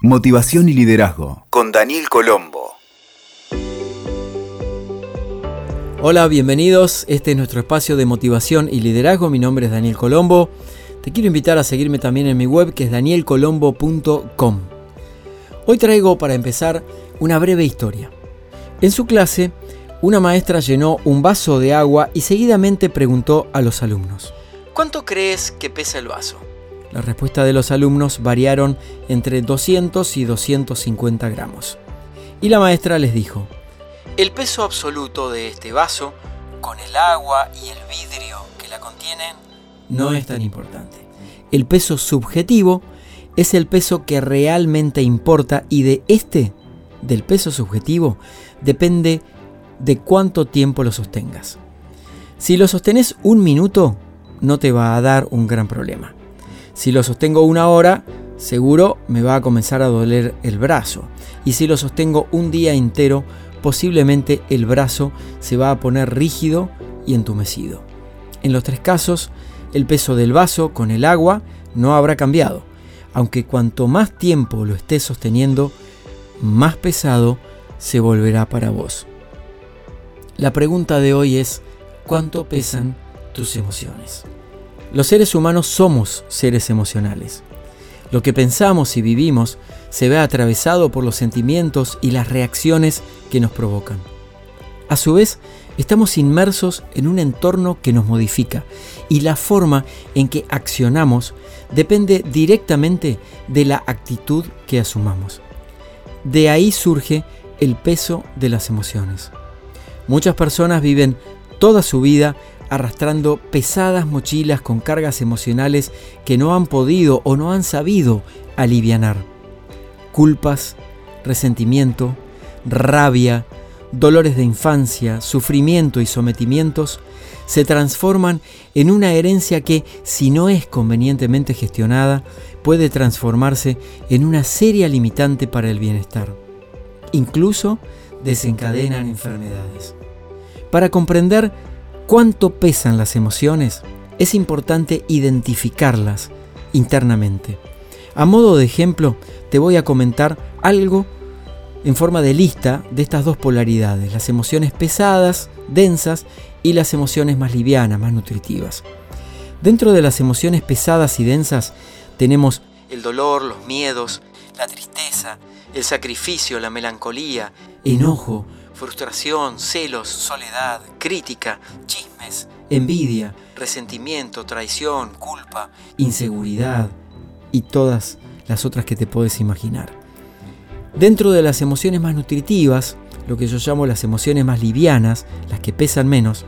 Motivación y liderazgo con Daniel Colombo. Hola, bienvenidos. Este es nuestro espacio de motivación y liderazgo. Mi nombre es Daniel Colombo. Te quiero invitar a seguirme también en mi web que es danielcolombo.com. Hoy traigo para empezar una breve historia. En su clase, una maestra llenó un vaso de agua y seguidamente preguntó a los alumnos, ¿cuánto crees que pesa el vaso? Las respuestas de los alumnos variaron entre 200 y 250 gramos. Y la maestra les dijo, el peso absoluto de este vaso, con el agua y el vidrio que la contienen, no es tan importante. El peso subjetivo es el peso que realmente importa y de este, del peso subjetivo, depende de cuánto tiempo lo sostengas. Si lo sostenes un minuto, no te va a dar un gran problema. Si lo sostengo una hora, seguro me va a comenzar a doler el brazo. Y si lo sostengo un día entero, posiblemente el brazo se va a poner rígido y entumecido. En los tres casos, el peso del vaso con el agua no habrá cambiado, aunque cuanto más tiempo lo estés sosteniendo, más pesado se volverá para vos. La pregunta de hoy es, ¿cuánto pesan tus emociones? Los seres humanos somos seres emocionales. Lo que pensamos y vivimos se ve atravesado por los sentimientos y las reacciones que nos provocan. A su vez, estamos inmersos en un entorno que nos modifica y la forma en que accionamos depende directamente de la actitud que asumamos. De ahí surge el peso de las emociones. Muchas personas viven toda su vida arrastrando pesadas mochilas con cargas emocionales que no han podido o no han sabido alivianar. Culpas, resentimiento, rabia, dolores de infancia, sufrimiento y sometimientos se transforman en una herencia que, si no es convenientemente gestionada, puede transformarse en una seria limitante para el bienestar. Incluso desencadenan enfermedades. Para comprender cuánto pesan las emociones, es importante identificarlas internamente. A modo de ejemplo, te voy a comentar algo en forma de lista de estas dos polaridades, las emociones pesadas, densas, y las emociones más livianas, más nutritivas. Dentro de las emociones pesadas y densas tenemos el dolor, los miedos, la tristeza, el sacrificio, la melancolía, enojo, frustración, celos, soledad, crítica, chismes, envidia, resentimiento, traición, culpa, inseguridad y todas las otras que te puedes imaginar. Dentro de las emociones más nutritivas, lo que yo llamo las emociones más livianas, las que pesan menos,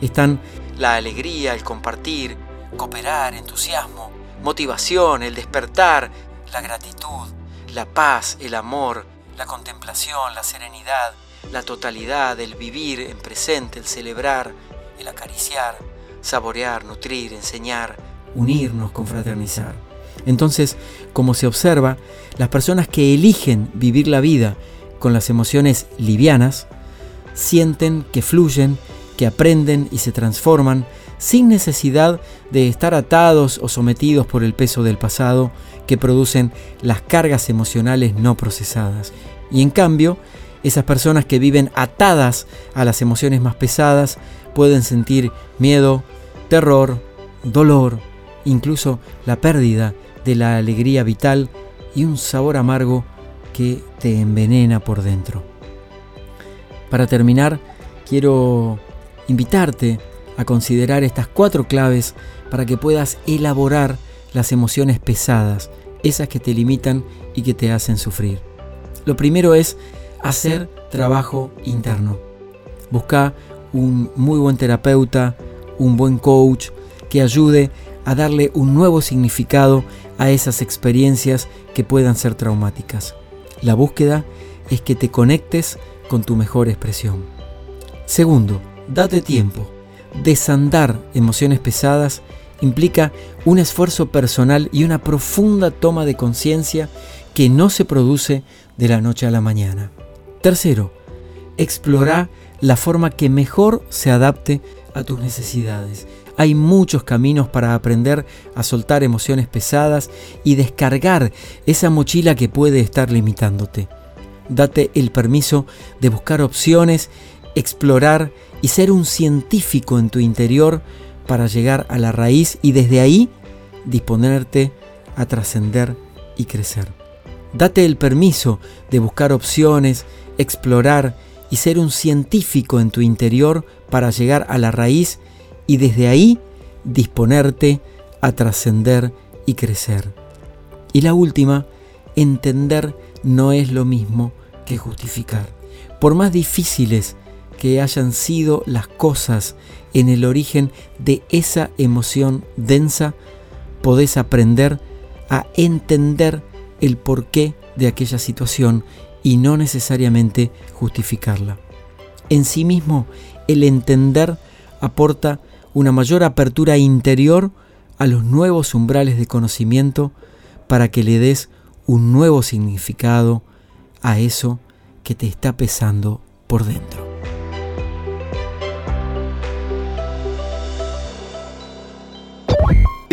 están la alegría, el compartir, cooperar, entusiasmo, motivación, el despertar, la gratitud, la paz, el amor, la contemplación, la serenidad, la totalidad, el vivir en presente, el celebrar, el acariciar, saborear, nutrir, enseñar, unirnos, confraternizar. Entonces, como se observa, las personas que eligen vivir la vida con las emociones livianas, sienten que fluyen, que aprenden y se transforman sin necesidad de estar atados o sometidos por el peso del pasado que producen las cargas emocionales no procesadas. Y en cambio, esas personas que viven atadas a las emociones más pesadas pueden sentir miedo, terror, dolor, incluso la pérdida de la alegría vital y un sabor amargo que te envenena por dentro. Para terminar, quiero invitarte a considerar estas cuatro claves para que puedas elaborar las emociones pesadas, esas que te limitan y que te hacen sufrir. Lo primero es hacer trabajo interno. Busca un muy buen terapeuta, un buen coach que ayude a darle un nuevo significado a esas experiencias que puedan ser traumáticas. La búsqueda es que te conectes con tu mejor expresión. Segundo, date tiempo. Desandar emociones pesadas implica un esfuerzo personal y una profunda toma de conciencia que no se produce de la noche a la mañana. Tercero, explora la forma que mejor se adapte a tus necesidades. Hay muchos caminos para aprender a soltar emociones pesadas y descargar esa mochila que puede estar limitándote. Date el permiso de buscar opciones, explorar y ser un científico en tu interior para llegar a la raíz y desde ahí disponerte a trascender y crecer. Date el permiso de buscar opciones, explorar y ser un científico en tu interior para llegar a la raíz y desde ahí disponerte a trascender y crecer. Y la última, entender no es lo mismo que justificar. Por más difíciles que hayan sido las cosas en el origen de esa emoción densa, podés aprender a entender el porqué de aquella situación y no necesariamente justificarla. En sí mismo, el entender aporta una mayor apertura interior a los nuevos umbrales de conocimiento para que le des un nuevo significado a eso que te está pesando por dentro.